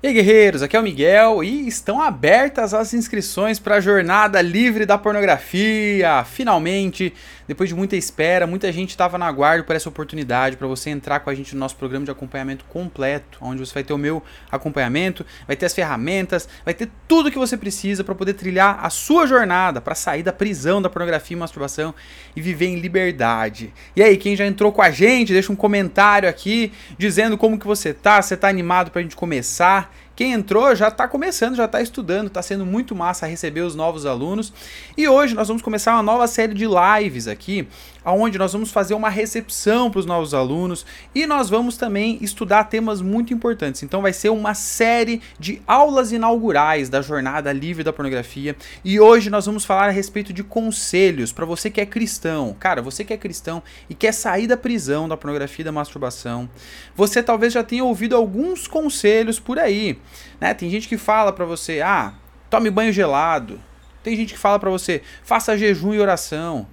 E aí, guerreiros, aqui é o Miguel e estão abertas as inscrições para a Jornada Livre da Pornografia. Finalmente, depois de muita espera, muita gente estava na aguardo por essa oportunidade para você entrar com a gente no nosso programa de acompanhamento completo, onde você vai ter o meu acompanhamento, vai ter as ferramentas, vai ter tudo que você precisa para poder trilhar a sua jornada para sair da prisão da pornografia e masturbação e viver em liberdade. E aí, quem já entrou com a gente, deixa um comentário aqui dizendo como que você tá, você tá animado para a gente começar. Quem entrou já está começando, já está estudando, está sendo muito massa receber os novos alunos. E hoje nós vamos começar uma nova série de lives aqui, onde nós vamos fazer uma recepção para os novos alunos e nós vamos também estudar temas muito importantes. Então vai ser uma série de aulas inaugurais da Jornada Livre da Pornografia. E hoje nós vamos falar a respeito de conselhos para você que é cristão. Cara, você que é cristão e quer sair da prisão da pornografia e da masturbação. Você talvez já tenha ouvido alguns conselhos por aí. Né? Tem gente que fala para você, ah, tome banho gelado. Tem gente que fala para você, faça jejum e oração.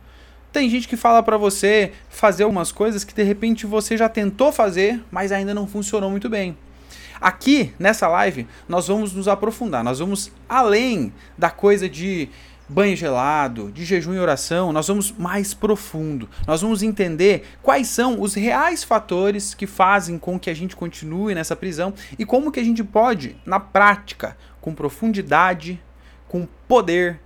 Tem gente que fala para você fazer algumas coisas que de repente você já tentou fazer, mas ainda não funcionou muito bem. Aqui nessa live nós vamos nos aprofundar, nós vamos além da coisa de banho gelado, de jejum e oração, nós vamos mais profundo. Nós vamos entender quais são os reais fatores que fazem com que a gente continue nessa prisão e como que a gente pode, na prática, com profundidade, com poder,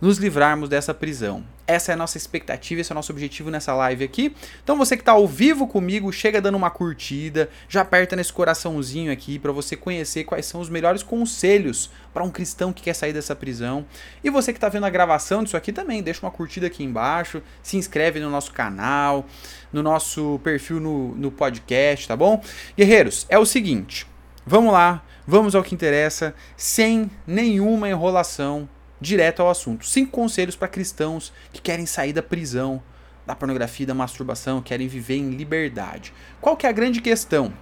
nos livrarmos dessa prisão. Essa é a nossa expectativa, esse é o nosso objetivo nessa live aqui. Então você que está ao vivo comigo, chega dando uma curtida, já aperta nesse coraçãozinho aqui para você conhecer quais são os melhores conselhos para um cristão que quer sair dessa prisão. E você que está vendo a gravação disso aqui também, deixa uma curtida aqui embaixo, se inscreve no nosso canal, no nosso perfil no, no podcast, tá bom? Guerreiros, é o seguinte, vamos lá, vamos ao que interessa, sem nenhuma enrolação direto ao assunto. Cinco conselhos para cristãos que querem sair da prisão, da pornografia, da masturbação, querem viver em liberdade. Qual que é a grande questão?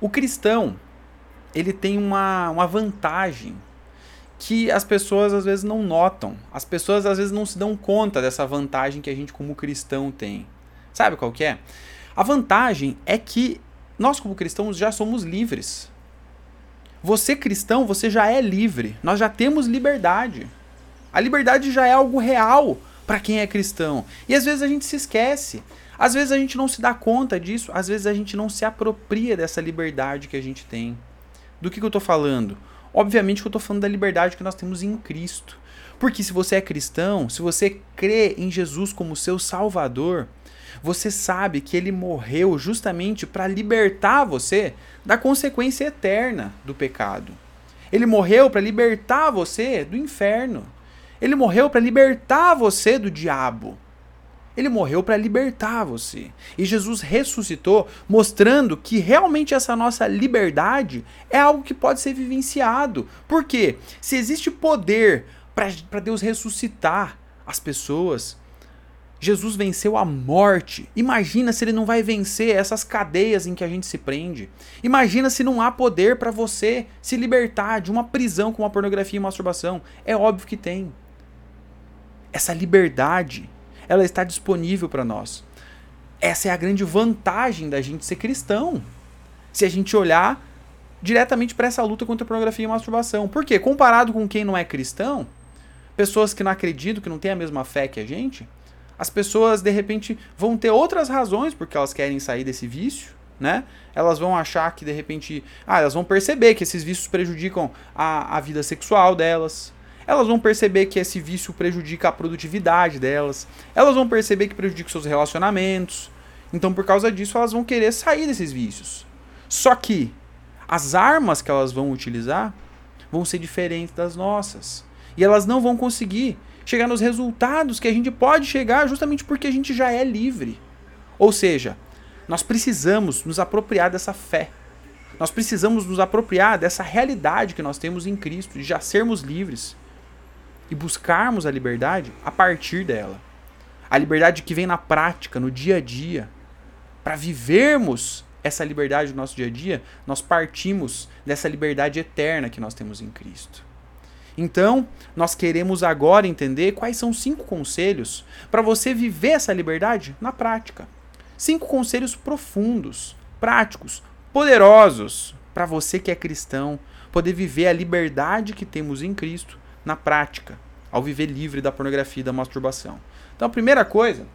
O cristão, ele tem uma, uma vantagem que as pessoas às vezes não notam. As pessoas às vezes não se dão conta dessa vantagem que a gente como cristão tem. Sabe qual que é? A vantagem é que nós como cristãos já somos livres. Você cristão, você já é livre. Nós já temos liberdade. A liberdade já é algo real para quem é cristão. E às vezes a gente se esquece. Às vezes a gente não se dá conta disso. Às vezes a gente não se apropria dessa liberdade que a gente tem. Do que, que eu estou falando? Obviamente que eu estou falando da liberdade que nós temos em Cristo. Porque se você é cristão, se você crê em Jesus como seu Salvador, você sabe que ele morreu justamente para libertar você da consequência eterna do pecado. Ele morreu para libertar você do inferno. Ele morreu para libertar você do diabo. Ele morreu para libertar você. E Jesus ressuscitou, mostrando que realmente essa nossa liberdade é algo que pode ser vivenciado. Por quê? Se existe poder para Deus ressuscitar as pessoas, Jesus venceu a morte. Imagina se ele não vai vencer essas cadeias em que a gente se prende. Imagina se não há poder para você se libertar de uma prisão com a pornografia e masturbação. É óbvio que tem. Essa liberdade, ela está disponível para nós. Essa é a grande vantagem da gente ser cristão. Se a gente olhar diretamente para essa luta contra a pornografia e masturbação. Por quê? Comparado com quem não é cristão, pessoas que não acreditam, que não têm a mesma fé que a gente, as pessoas de repente vão ter outras razões porque elas querem sair desse vício, né? Elas vão achar que de repente, ah, elas vão perceber que esses vícios prejudicam a, a vida sexual delas. Elas vão perceber que esse vício prejudica a produtividade delas. Elas vão perceber que prejudica seus relacionamentos. Então, por causa disso, elas vão querer sair desses vícios. Só que as armas que elas vão utilizar vão ser diferentes das nossas. E elas não vão conseguir chegar nos resultados que a gente pode chegar justamente porque a gente já é livre. Ou seja, nós precisamos nos apropriar dessa fé. Nós precisamos nos apropriar dessa realidade que nós temos em Cristo, de já sermos livres e buscarmos a liberdade a partir dela. A liberdade que vem na prática, no dia a dia. Para vivermos essa liberdade no nosso dia a dia, nós partimos dessa liberdade eterna que nós temos em Cristo. Então, nós queremos agora entender quais são cinco conselhos para você viver essa liberdade na prática. Cinco conselhos profundos, práticos, poderosos para você que é cristão poder viver a liberdade que temos em Cristo na prática, ao viver livre da pornografia e da masturbação. Então, a primeira coisa,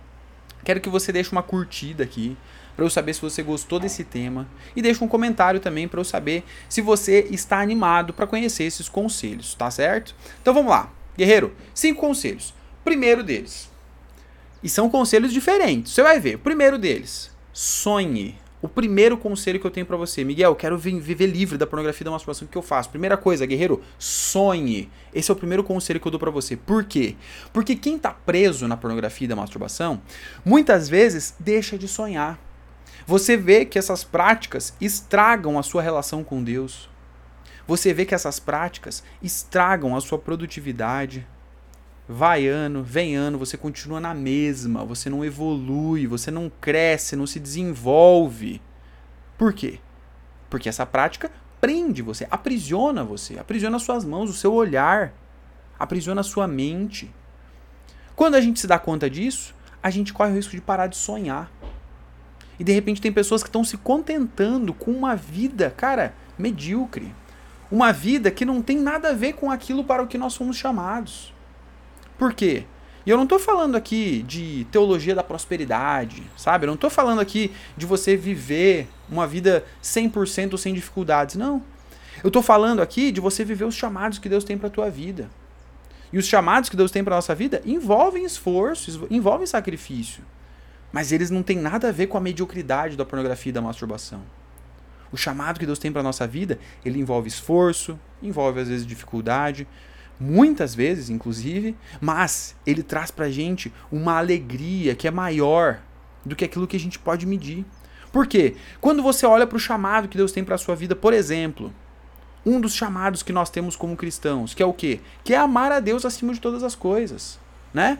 quero que você deixe uma curtida aqui para eu saber se você gostou desse tema e deixe um comentário também para eu saber se você está animado para conhecer esses conselhos, tá certo? Então vamos lá. Guerreiro, cinco conselhos. Primeiro deles. E são conselhos diferentes. Você vai ver. Primeiro deles, sonhe. O primeiro conselho que eu tenho para você, Miguel, quero viver livre da pornografia e da masturbação, o que eu faço? Primeira coisa, guerreiro, sonhe. Esse é o primeiro conselho que eu dou para você. Por quê? Porque quem tá preso na pornografia e da masturbação, muitas vezes deixa de sonhar. Você vê que essas práticas estragam a sua relação com Deus. Você vê que essas práticas estragam a sua produtividade. Vai ano, vem ano, você continua na mesma, você não evolui, você não cresce, não se desenvolve. Por quê? Porque essa prática prende você, aprisiona você, aprisiona suas mãos, o seu olhar, aprisiona a sua mente. Quando a gente se dá conta disso, a gente corre o risco de parar de sonhar. E de repente tem pessoas que estão se contentando com uma vida, cara, medíocre. Uma vida que não tem nada a ver com aquilo para o que nós fomos chamados. Por quê? E eu não estou falando aqui de teologia da prosperidade, sabe? Eu não estou falando aqui de você viver uma vida 100% sem dificuldades, não. Eu estou falando aqui de você viver os chamados que Deus tem para a tua vida. E os chamados que Deus tem para nossa vida envolvem esforço, envolvem sacrifício. Mas eles não têm nada a ver com a mediocridade da pornografia e da masturbação. O chamado que Deus tem para nossa vida, ele envolve esforço, envolve às vezes dificuldade, muitas vezes inclusive, mas ele traz para a gente uma alegria que é maior do que aquilo que a gente pode medir. Por quê? Quando você olha para o chamado que Deus tem para a sua vida, por exemplo, um dos chamados que nós temos como cristãos, que é o quê? Que é amar a Deus acima de todas as coisas, né?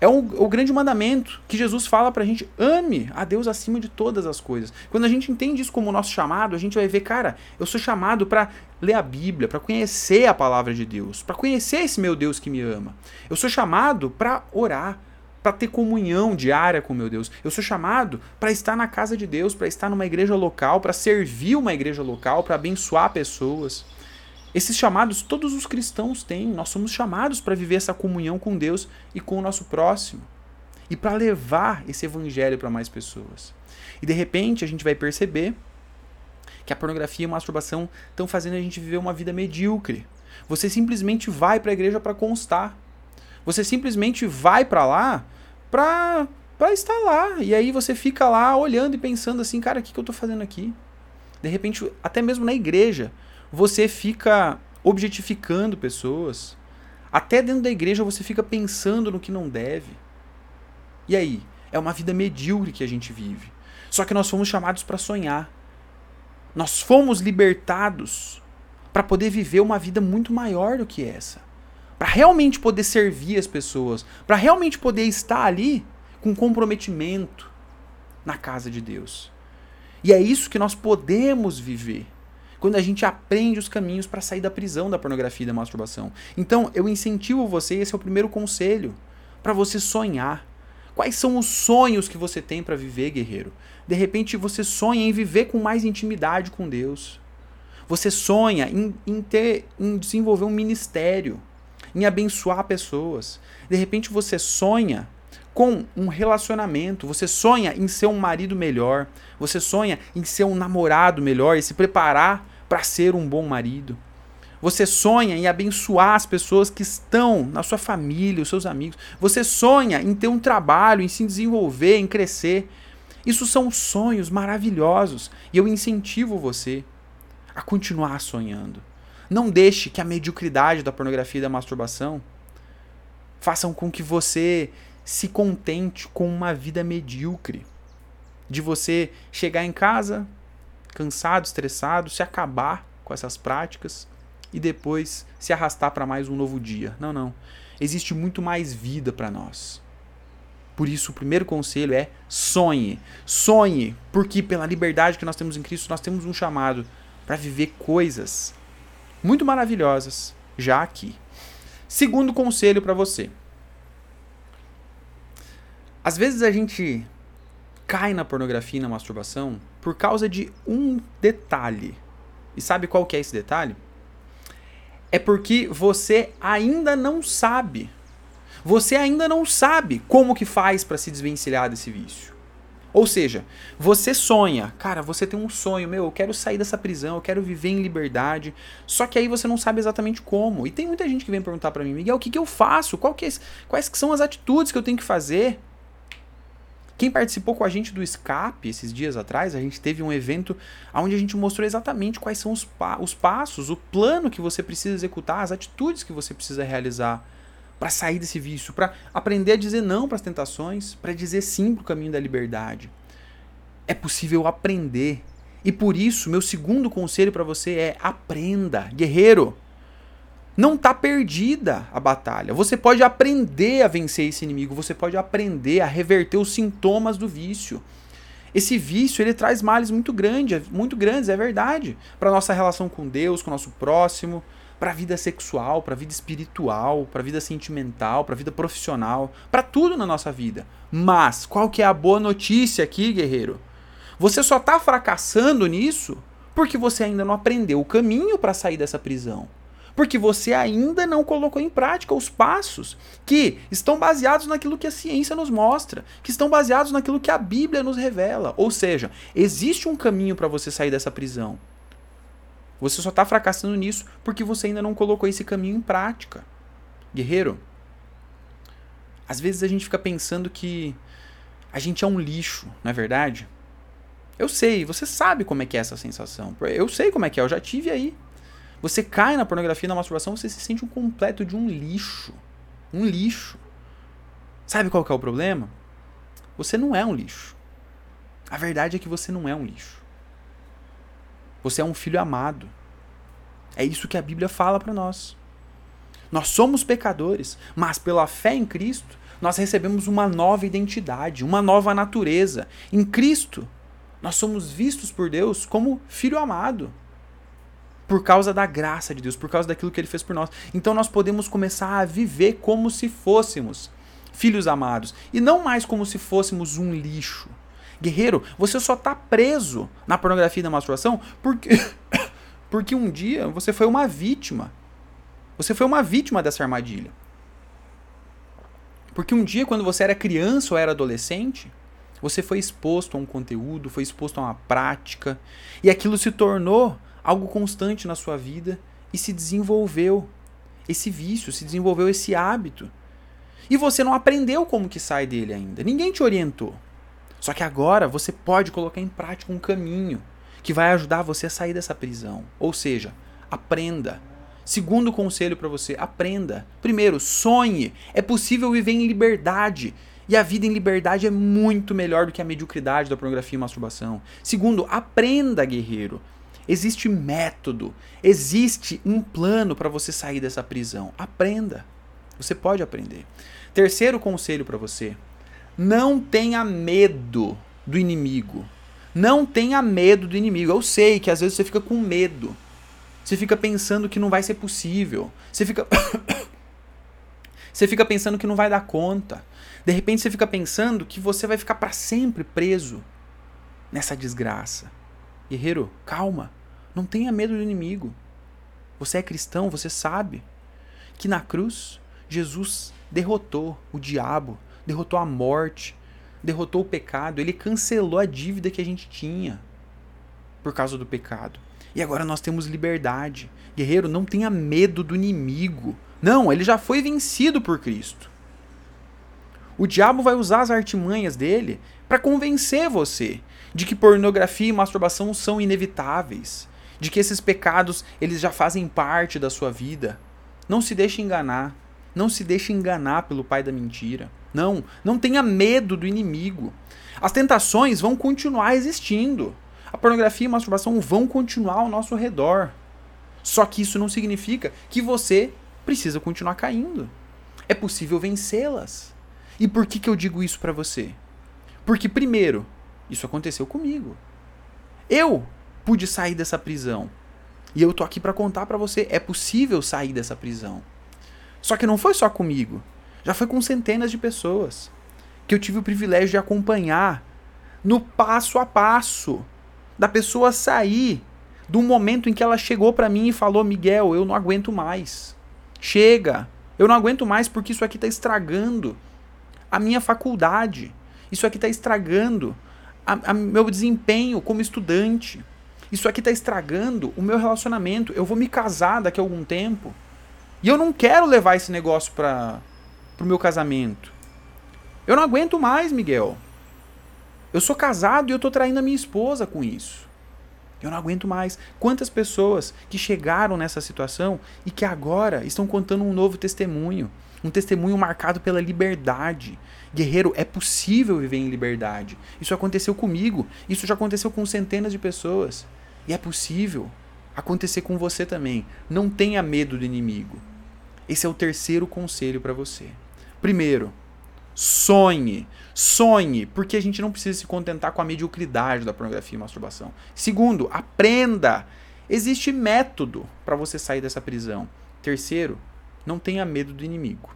É o, o grande mandamento que Jesus fala pra gente: ame a Deus acima de todas as coisas. Quando a gente entende isso como nosso chamado, a gente vai ver, cara, eu sou chamado para ler a Bíblia, para conhecer a palavra de Deus, para conhecer esse meu Deus que me ama. Eu sou chamado para orar, para ter comunhão diária com meu Deus. Eu sou chamado para estar na casa de Deus, para estar numa igreja local, para servir uma igreja local, para abençoar pessoas. Esses chamados todos os cristãos têm. Nós somos chamados para viver essa comunhão com Deus e com o nosso próximo. E para levar esse evangelho para mais pessoas. E de repente a gente vai perceber que a pornografia e a masturbação estão fazendo a gente viver uma vida medíocre. Você simplesmente vai para a igreja para constar. Você simplesmente vai para lá para para estar lá. E aí você fica lá olhando e pensando assim, cara, o que, que eu estou fazendo aqui? De repente, até mesmo na igreja, você fica objetificando pessoas. Até dentro da igreja você fica pensando no que não deve. E aí? É uma vida medíocre que a gente vive. Só que nós fomos chamados para sonhar. Nós fomos libertados para poder viver uma vida muito maior do que essa. Para realmente poder servir as pessoas. Para realmente poder estar ali com comprometimento na casa de Deus. E é isso que nós podemos viver quando a gente aprende os caminhos para sair da prisão da pornografia e da masturbação. Então, eu incentivo você, esse é o primeiro conselho, para você sonhar. Quais são os sonhos que você tem para viver, guerreiro? De repente você sonha em viver com mais intimidade com Deus. Você sonha em, em, ter, em desenvolver um ministério, em abençoar pessoas. De repente você sonha com um relacionamento, você sonha em ser um marido melhor, você sonha em ser um namorado melhor e se preparar para ser um bom marido. Você sonha em abençoar as pessoas que estão na sua família, os seus amigos. Você sonha em ter um trabalho, em se desenvolver, em crescer. Isso são sonhos maravilhosos e eu incentivo você a continuar sonhando. Não deixe que a mediocridade da pornografia e da masturbação façam com que você se contente com uma vida medíocre. De você chegar em casa, cansado, estressado, se acabar com essas práticas e depois se arrastar para mais um novo dia. Não, não. Existe muito mais vida para nós. Por isso, o primeiro conselho é sonhe. Sonhe, porque pela liberdade que nós temos em Cristo, nós temos um chamado para viver coisas muito maravilhosas já aqui. Segundo conselho para você. Às vezes a gente cai na pornografia e na masturbação por causa de um detalhe. E sabe qual que é esse detalhe? É porque você ainda não sabe. Você ainda não sabe como que faz para se desvencilhar desse vício. Ou seja, você sonha, cara, você tem um sonho, meu, eu quero sair dessa prisão, eu quero viver em liberdade. Só que aí você não sabe exatamente como. E tem muita gente que vem perguntar para mim, Miguel, o que, que eu faço? Que é, quais que são as atitudes que eu tenho que fazer? Quem participou com a gente do Escape esses dias atrás, a gente teve um evento onde a gente mostrou exatamente quais são os, pa os passos, o plano que você precisa executar, as atitudes que você precisa realizar para sair desse vício, para aprender a dizer não para as tentações, para dizer sim para o caminho da liberdade. É possível aprender. E por isso, meu segundo conselho para você é aprenda, guerreiro. Não está perdida a batalha. Você pode aprender a vencer esse inimigo, você pode aprender a reverter os sintomas do vício. Esse vício, ele traz males muito grandes, muito grandes, é verdade, para nossa relação com Deus, com o nosso próximo, para a vida sexual, para a vida espiritual, para a vida sentimental, para a vida profissional, para tudo na nossa vida. Mas qual que é a boa notícia aqui, guerreiro? Você só está fracassando nisso porque você ainda não aprendeu o caminho para sair dessa prisão. Porque você ainda não colocou em prática os passos que estão baseados naquilo que a ciência nos mostra, que estão baseados naquilo que a Bíblia nos revela. Ou seja, existe um caminho para você sair dessa prisão. Você só está fracassando nisso porque você ainda não colocou esse caminho em prática. Guerreiro, às vezes a gente fica pensando que a gente é um lixo, não é verdade? Eu sei, você sabe como é que é essa sensação. Eu sei como é que é, eu já tive aí. Você cai na pornografia, na masturbação, você se sente um completo de um lixo. Um lixo. Sabe qual é o problema? Você não é um lixo. A verdade é que você não é um lixo. Você é um filho amado. É isso que a Bíblia fala para nós. Nós somos pecadores, mas pela fé em Cristo, nós recebemos uma nova identidade, uma nova natureza. Em Cristo, nós somos vistos por Deus como filho amado. Por causa da graça de Deus, por causa daquilo que ele fez por nós. Então nós podemos começar a viver como se fôssemos filhos amados e não mais como se fôssemos um lixo. Guerreiro, você só tá preso na pornografia e na masturbação porque, porque um dia você foi uma vítima. Você foi uma vítima dessa armadilha. Porque um dia, quando você era criança ou era adolescente, você foi exposto a um conteúdo, foi exposto a uma prática, e aquilo se tornou algo constante na sua vida e se desenvolveu esse vício, se desenvolveu esse hábito. E você não aprendeu como que sai dele ainda. Ninguém te orientou. Só que agora você pode colocar em prática um caminho que vai ajudar você a sair dessa prisão. Ou seja, aprenda. Segundo conselho para você, aprenda. Primeiro, sonhe. É possível viver em liberdade. E a vida em liberdade é muito melhor do que a mediocridade da pornografia e masturbação. Segundo, aprenda, guerreiro. Existe método, existe um plano para você sair dessa prisão. Aprenda. Você pode aprender. Terceiro conselho para você: não tenha medo do inimigo. Não tenha medo do inimigo. Eu sei que às vezes você fica com medo. Você fica pensando que não vai ser possível. Você fica. você fica pensando que não vai dar conta. De repente você fica pensando que você vai ficar para sempre preso nessa desgraça. Guerreiro, calma. Não tenha medo do inimigo. Você é cristão, você sabe que na cruz Jesus derrotou o diabo, derrotou a morte, derrotou o pecado, ele cancelou a dívida que a gente tinha por causa do pecado. E agora nós temos liberdade. Guerreiro, não tenha medo do inimigo. Não, ele já foi vencido por Cristo. O diabo vai usar as artimanhas dele para convencer você de que pornografia e masturbação são inevitáveis, de que esses pecados eles já fazem parte da sua vida. Não se deixe enganar. Não se deixe enganar pelo pai da mentira. Não, não tenha medo do inimigo. As tentações vão continuar existindo. A pornografia e a masturbação vão continuar ao nosso redor. Só que isso não significa que você precisa continuar caindo. É possível vencê-las. E por que, que eu digo isso para você? Porque, primeiro, isso aconteceu comigo. Eu pude sair dessa prisão. E eu tô aqui para contar para você, é possível sair dessa prisão. Só que não foi só comigo. Já foi com centenas de pessoas que eu tive o privilégio de acompanhar no passo a passo da pessoa sair Do momento em que ela chegou para mim e falou: Miguel, eu não aguento mais. Chega. Eu não aguento mais porque isso aqui está estragando a minha faculdade. Isso aqui está estragando a, a meu desempenho como estudante. Isso aqui está estragando o meu relacionamento. Eu vou me casar daqui a algum tempo. E eu não quero levar esse negócio para o meu casamento. Eu não aguento mais, Miguel. Eu sou casado e eu estou traindo a minha esposa com isso. Eu não aguento mais. Quantas pessoas que chegaram nessa situação e que agora estão contando um novo testemunho. Um testemunho marcado pela liberdade. Guerreiro, é possível viver em liberdade. Isso aconteceu comigo. Isso já aconteceu com centenas de pessoas. E é possível acontecer com você também. Não tenha medo do inimigo. Esse é o terceiro conselho para você. Primeiro, sonhe. Sonhe, porque a gente não precisa se contentar com a mediocridade da pornografia e masturbação. Segundo, aprenda. Existe método para você sair dessa prisão. Terceiro, não tenha medo do inimigo.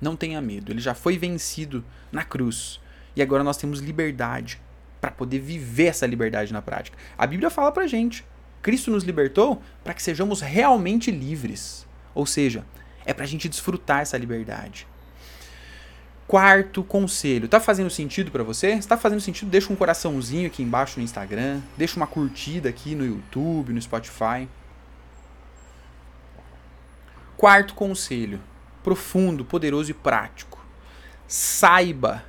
Não tenha medo. Ele já foi vencido na cruz. E agora nós temos liberdade para poder viver essa liberdade na prática. A Bíblia fala pra gente: Cristo nos libertou para que sejamos realmente livres. Ou seja, é para a gente desfrutar essa liberdade. Quarto conselho. Tá fazendo sentido para você? Se tá fazendo sentido, deixa um coraçãozinho aqui embaixo no Instagram, deixa uma curtida aqui no YouTube, no Spotify. Quarto conselho, profundo, poderoso e prático. Saiba,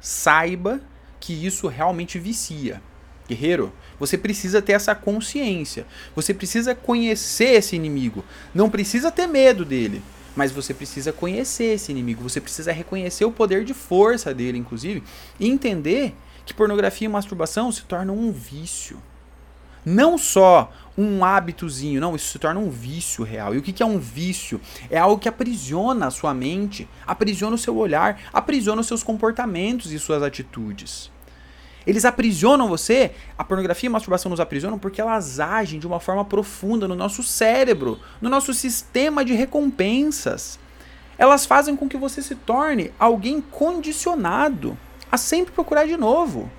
saiba que isso realmente vicia. Guerreiro, você precisa ter essa consciência. Você precisa conhecer esse inimigo. Não precisa ter medo dele. Mas você precisa conhecer esse inimigo, você precisa reconhecer o poder de força dele, inclusive, e entender que pornografia e masturbação se tornam um vício. Não só um hábitozinho, não, isso se torna um vício real. E o que é um vício? É algo que aprisiona a sua mente, aprisiona o seu olhar, aprisiona os seus comportamentos e suas atitudes. Eles aprisionam você, a pornografia e a masturbação nos aprisionam porque elas agem de uma forma profunda no nosso cérebro, no nosso sistema de recompensas. Elas fazem com que você se torne alguém condicionado a sempre procurar de novo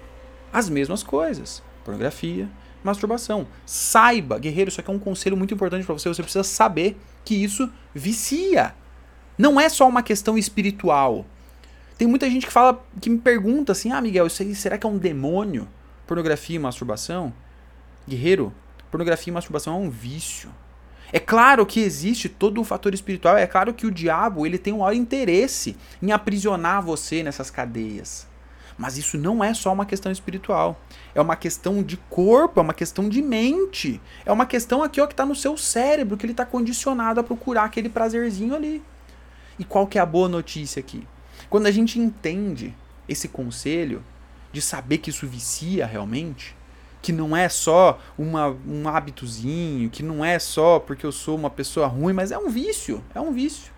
as mesmas coisas. Pornografia, masturbação. Saiba, guerreiro, isso aqui é um conselho muito importante para você. Você precisa saber que isso vicia. Não é só uma questão espiritual. Tem muita gente que fala, que me pergunta assim: ah, Miguel, isso aí será que é um demônio? Pornografia e masturbação? Guerreiro, pornografia e masturbação é um vício. É claro que existe todo um fator espiritual, é claro que o diabo ele tem um maior interesse em aprisionar você nessas cadeias. Mas isso não é só uma questão espiritual. É uma questão de corpo, é uma questão de mente. É uma questão aqui ó, que está no seu cérebro, que ele está condicionado a procurar aquele prazerzinho ali. E qual que é a boa notícia aqui? Quando a gente entende esse conselho de saber que isso vicia realmente, que não é só uma, um hábitozinho, que não é só porque eu sou uma pessoa ruim, mas é um vício, é um vício.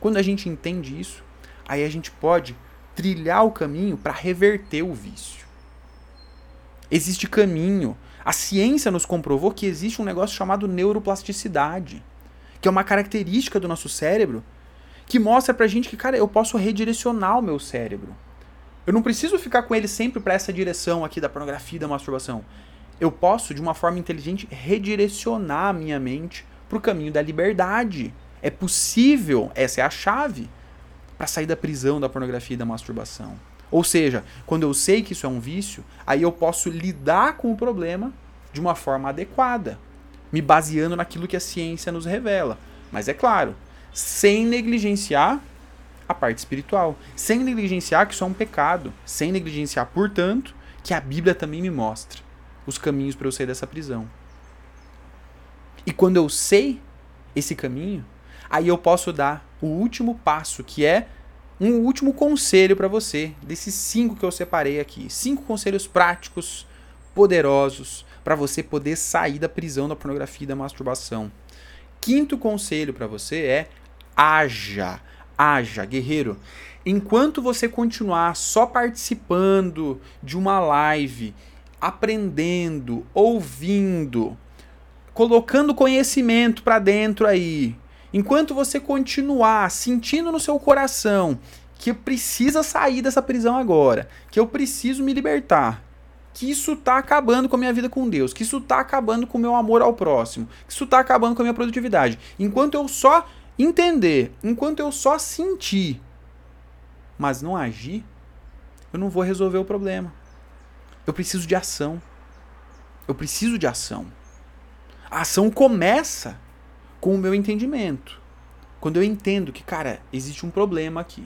Quando a gente entende isso, aí a gente pode trilhar o caminho para reverter o vício. Existe caminho. A ciência nos comprovou que existe um negócio chamado neuroplasticidade, que é uma característica do nosso cérebro que mostra pra gente que, cara, eu posso redirecionar o meu cérebro. Eu não preciso ficar com ele sempre para essa direção aqui da pornografia e da masturbação. Eu posso, de uma forma inteligente, redirecionar a minha mente para o caminho da liberdade. É possível, essa é a chave, para sair da prisão da pornografia e da masturbação. Ou seja, quando eu sei que isso é um vício, aí eu posso lidar com o problema de uma forma adequada, me baseando naquilo que a ciência nos revela. Mas é claro, sem negligenciar a parte espiritual, sem negligenciar que isso é um pecado, sem negligenciar, portanto, que a Bíblia também me mostra os caminhos para eu sair dessa prisão. E quando eu sei esse caminho, aí eu posso dar o último passo, que é um último conselho para você, desses cinco que eu separei aqui. Cinco conselhos práticos, poderosos, para você poder sair da prisão da pornografia e da masturbação. Quinto conselho para você é haja, haja, guerreiro. Enquanto você continuar só participando de uma live, aprendendo, ouvindo, colocando conhecimento para dentro aí, enquanto você continuar sentindo no seu coração que precisa sair dessa prisão agora, que eu preciso me libertar, que isso está acabando com a minha vida com Deus, que isso está acabando com o meu amor ao próximo, que isso está acabando com a minha produtividade. Enquanto eu só entender, enquanto eu só sentir, mas não agir, eu não vou resolver o problema. Eu preciso de ação. Eu preciso de ação. A ação começa com o meu entendimento. Quando eu entendo que, cara, existe um problema aqui.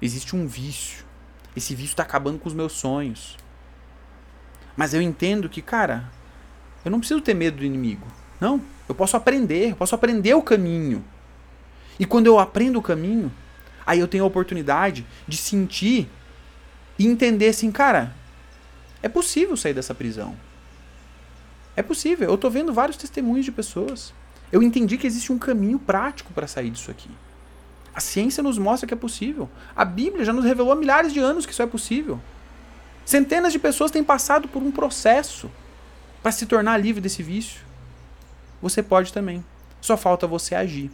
Existe um vício. Esse vício está acabando com os meus sonhos. Mas eu entendo que, cara, eu não preciso ter medo do inimigo. Não. Eu posso aprender. Eu posso aprender o caminho. E quando eu aprendo o caminho, aí eu tenho a oportunidade de sentir e entender assim, cara, é possível sair dessa prisão. É possível. Eu tô vendo vários testemunhos de pessoas. Eu entendi que existe um caminho prático para sair disso aqui. A ciência nos mostra que é possível. A Bíblia já nos revelou há milhares de anos que isso é possível. Centenas de pessoas têm passado por um processo para se tornar livre desse vício. Você pode também. Só falta você agir.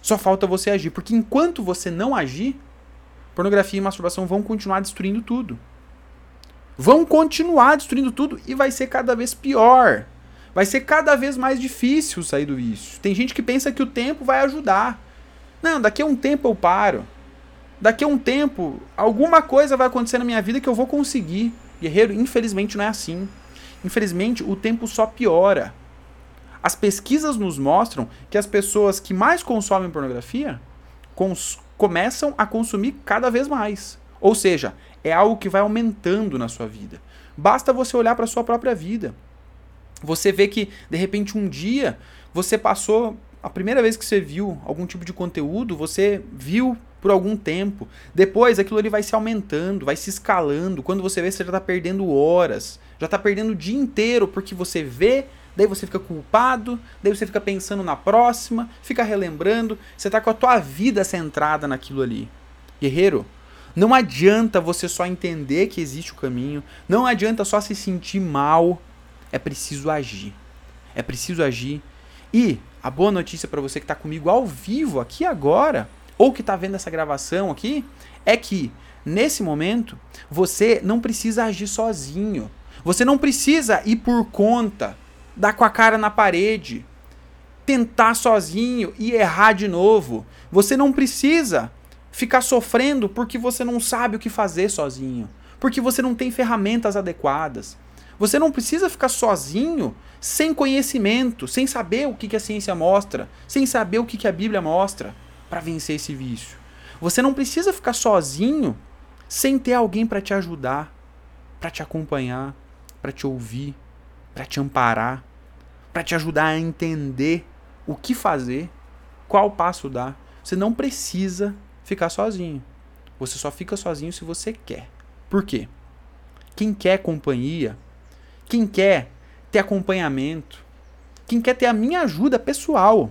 Só falta você agir. Porque enquanto você não agir, pornografia e masturbação vão continuar destruindo tudo. Vão continuar destruindo tudo e vai ser cada vez pior. Vai ser cada vez mais difícil sair do vício. Tem gente que pensa que o tempo vai ajudar. Não, daqui a um tempo eu paro. Daqui a um tempo, alguma coisa vai acontecer na minha vida que eu vou conseguir. Guerreiro, infelizmente não é assim. Infelizmente, o tempo só piora. As pesquisas nos mostram que as pessoas que mais consomem pornografia cons começam a consumir cada vez mais. Ou seja, é algo que vai aumentando na sua vida. Basta você olhar para a sua própria vida. Você vê que, de repente, um dia você passou. A primeira vez que você viu algum tipo de conteúdo, você viu por algum tempo. Depois aquilo ali vai se aumentando, vai se escalando. Quando você vê, você já está perdendo horas. Já está perdendo o dia inteiro porque você vê, daí você fica culpado, daí você fica pensando na próxima, fica relembrando. Você está com a tua vida centrada naquilo ali. Guerreiro, não adianta você só entender que existe o caminho, não adianta só se sentir mal, é preciso agir. É preciso agir. E a boa notícia para você que está comigo ao vivo aqui agora, ou que está vendo essa gravação aqui, é que nesse momento você não precisa agir sozinho. Você não precisa ir por conta, dar com a cara na parede, tentar sozinho e errar de novo. Você não precisa ficar sofrendo porque você não sabe o que fazer sozinho, porque você não tem ferramentas adequadas. Você não precisa ficar sozinho, sem conhecimento, sem saber o que a ciência mostra, sem saber o que a Bíblia mostra para vencer esse vício. Você não precisa ficar sozinho sem ter alguém para te ajudar, para te acompanhar, para te ouvir, para te amparar, para te ajudar a entender o que fazer, qual passo dar. Você não precisa ficar sozinho. Você só fica sozinho se você quer. Por quê? Quem quer companhia, quem quer ter acompanhamento, quem quer ter a minha ajuda pessoal,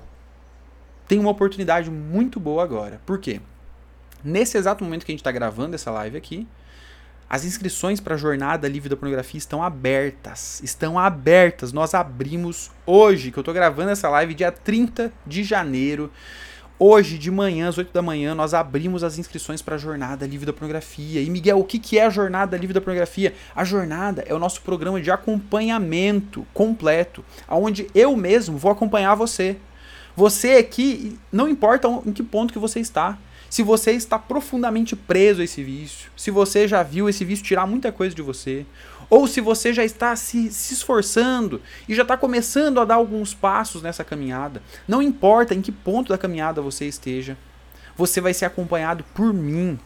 tem uma oportunidade muito boa agora. Por quê? Nesse exato momento que a gente está gravando essa live aqui, as inscrições para a jornada livre da pornografia estão abertas. Estão abertas. Nós abrimos hoje, que eu estou gravando essa live, dia 30 de janeiro. Hoje de manhã, às 8 da manhã, nós abrimos as inscrições para a Jornada Livre da Pornografia. E Miguel, o que, que é a Jornada Livre da Pornografia? A Jornada é o nosso programa de acompanhamento completo, onde eu mesmo vou acompanhar você. Você aqui, não importa em que ponto que você está. Se você está profundamente preso a esse vício, se você já viu esse vício tirar muita coisa de você, ou se você já está se, se esforçando e já está começando a dar alguns passos nessa caminhada, não importa em que ponto da caminhada você esteja, você vai ser acompanhado por mim.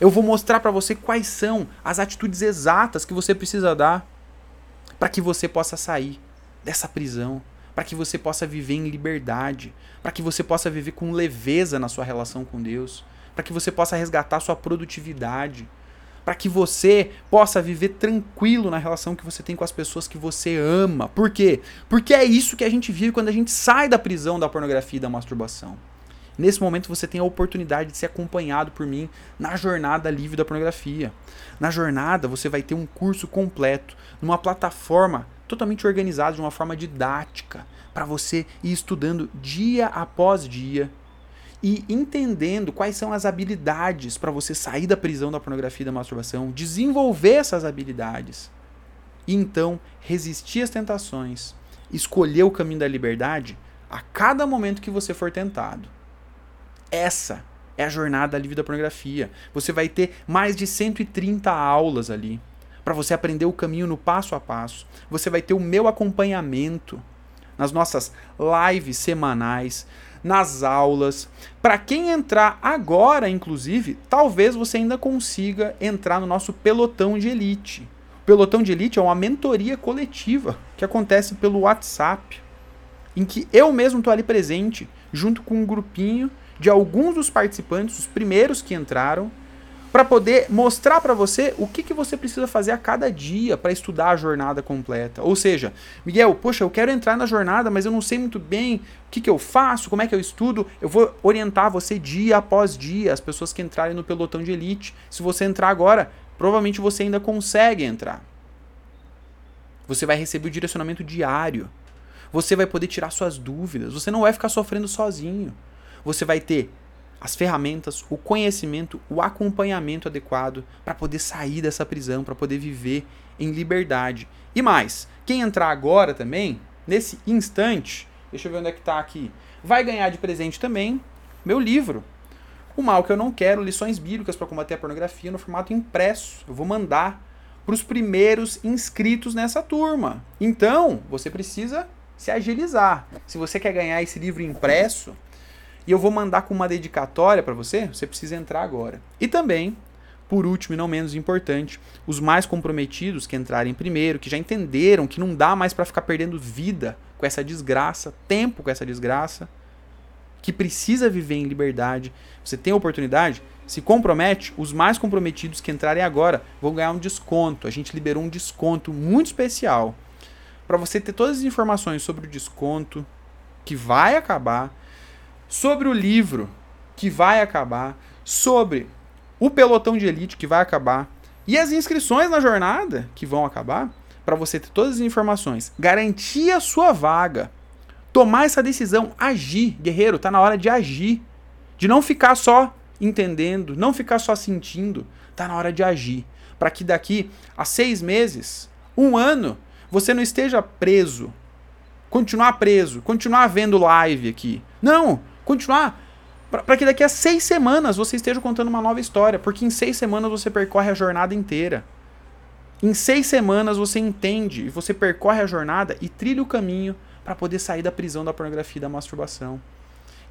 Eu vou mostrar para você quais são as atitudes exatas que você precisa dar para que você possa sair dessa prisão, para que você possa viver em liberdade, para que você possa viver com leveza na sua relação com Deus, para que você possa resgatar sua produtividade, para que você possa viver tranquilo na relação que você tem com as pessoas que você ama. Por quê? Porque é isso que a gente vive quando a gente sai da prisão da pornografia e da masturbação. Nesse momento você tem a oportunidade de ser acompanhado por mim na jornada livre da pornografia. Na jornada você vai ter um curso completo numa plataforma totalmente organizada de uma forma didática para você ir estudando dia após dia e entendendo quais são as habilidades para você sair da prisão da pornografia e da masturbação, desenvolver essas habilidades e então resistir às tentações, escolher o caminho da liberdade a cada momento que você for tentado. Essa é a jornada livre da pornografia. Você vai ter mais de 130 aulas ali para você aprender o caminho no passo a passo. Você vai ter o meu acompanhamento nas nossas lives semanais, nas aulas. Para quem entrar agora, inclusive, talvez você ainda consiga entrar no nosso pelotão de elite. O pelotão de elite é uma mentoria coletiva que acontece pelo WhatsApp, em que eu mesmo estou ali presente, junto com um grupinho de alguns dos participantes, os primeiros que entraram, para poder mostrar para você o que, que você precisa fazer a cada dia para estudar a jornada completa. Ou seja, Miguel, poxa, eu quero entrar na jornada, mas eu não sei muito bem o que, que eu faço, como é que eu estudo. Eu vou orientar você dia após dia, as pessoas que entrarem no pelotão de elite. Se você entrar agora, provavelmente você ainda consegue entrar. Você vai receber o direcionamento diário. Você vai poder tirar suas dúvidas. Você não vai ficar sofrendo sozinho. Você vai ter as ferramentas, o conhecimento, o acompanhamento adequado para poder sair dessa prisão, para poder viver em liberdade. E mais, quem entrar agora também, nesse instante, deixa eu ver onde é que está aqui, vai ganhar de presente também meu livro. O Mal Que Eu Não Quero, Lições Bíblicas para Combater a Pornografia no formato impresso. Eu vou mandar para os primeiros inscritos nessa turma. Então, você precisa se agilizar. Se você quer ganhar esse livro impresso, e eu vou mandar com uma dedicatória para você, você precisa entrar agora. E também, por último e não menos importante, os mais comprometidos que entrarem primeiro, que já entenderam que não dá mais para ficar perdendo vida com essa desgraça, tempo com essa desgraça, que precisa viver em liberdade. Você tem a oportunidade, se compromete, os mais comprometidos que entrarem agora vão ganhar um desconto. A gente liberou um desconto muito especial para você ter todas as informações sobre o desconto que vai acabar sobre o livro que vai acabar, sobre o pelotão de elite que vai acabar e as inscrições na jornada que vão acabar, para você ter todas as informações, garantir a sua vaga, tomar essa decisão, agir, guerreiro, tá na hora de agir, de não ficar só entendendo, não ficar só sentindo, tá na hora de agir, para que daqui a seis meses, um ano, você não esteja preso, continuar preso, continuar vendo live aqui. Não, continuar para que daqui a seis semanas você esteja contando uma nova história, porque em seis semanas você percorre a jornada inteira. Em seis semanas você entende e você percorre a jornada e trilha o caminho para poder sair da prisão da pornografia e da masturbação.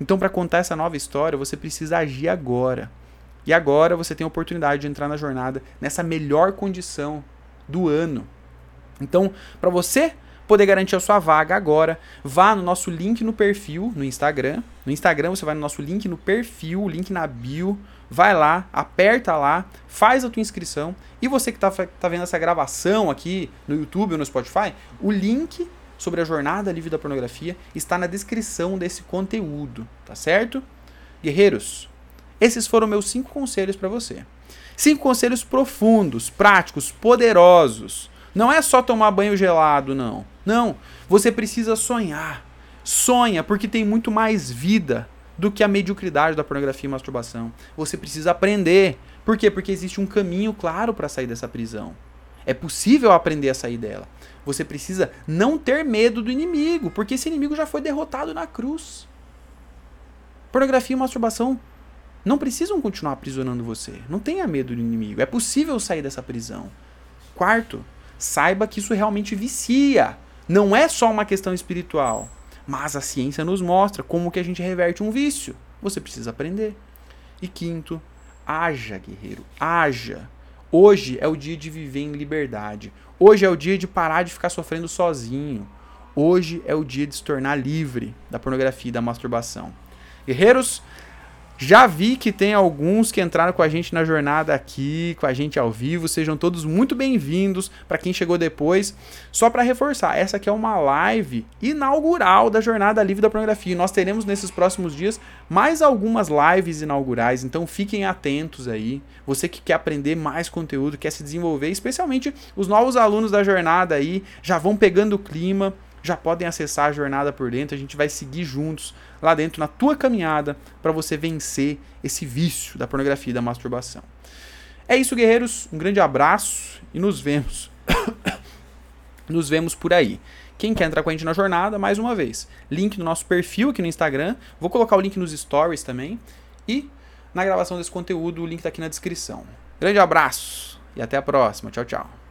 Então, para contar essa nova história, você precisa agir agora. E agora você tem a oportunidade de entrar na jornada nessa melhor condição do ano. Então, para você poder garantir a sua vaga agora, vá no nosso link no perfil no Instagram. No Instagram você vai no nosso link no perfil, link na bio, vai lá, aperta lá, faz a tua inscrição. E você que está tá vendo essa gravação aqui no YouTube ou no Spotify, o link sobre a jornada livre da pornografia está na descrição desse conteúdo, tá certo? Guerreiros, esses foram meus cinco conselhos para você. Cinco conselhos profundos, práticos, poderosos não é só tomar banho gelado, não. Não. Você precisa sonhar. Sonha, porque tem muito mais vida do que a mediocridade da pornografia e masturbação. Você precisa aprender. Por quê? Porque existe um caminho claro para sair dessa prisão. É possível aprender a sair dela. Você precisa não ter medo do inimigo, porque esse inimigo já foi derrotado na cruz. Pornografia e masturbação não precisam continuar aprisionando você. Não tenha medo do inimigo. É possível sair dessa prisão. Quarto, saiba que isso realmente vicia. Não é só uma questão espiritual. Mas a ciência nos mostra como que a gente reverte um vício. Você precisa aprender. E quinto, haja, guerreiro, haja. Hoje é o dia de viver em liberdade. Hoje é o dia de parar de ficar sofrendo sozinho. Hoje é o dia de se tornar livre da pornografia e da masturbação. Guerreiros, já vi que tem alguns que entraram com a gente na jornada aqui, com a gente ao vivo. Sejam todos muito bem-vindos. Para quem chegou depois, só para reforçar, essa aqui é uma live inaugural da Jornada Livre da Pornografia. Nós teremos nesses próximos dias mais algumas lives inaugurais, então fiquem atentos aí. Você que quer aprender mais conteúdo, quer se desenvolver, especialmente os novos alunos da jornada aí, já vão pegando o clima já podem acessar a jornada por dentro. A gente vai seguir juntos lá dentro na tua caminhada para você vencer esse vício da pornografia e da masturbação. É isso, guerreiros. Um grande abraço e nos vemos. nos vemos por aí. Quem quer entrar com a gente na jornada, mais uma vez, link no nosso perfil aqui no Instagram. Vou colocar o link nos stories também. E na gravação desse conteúdo, o link está aqui na descrição. Grande abraço e até a próxima. Tchau, tchau.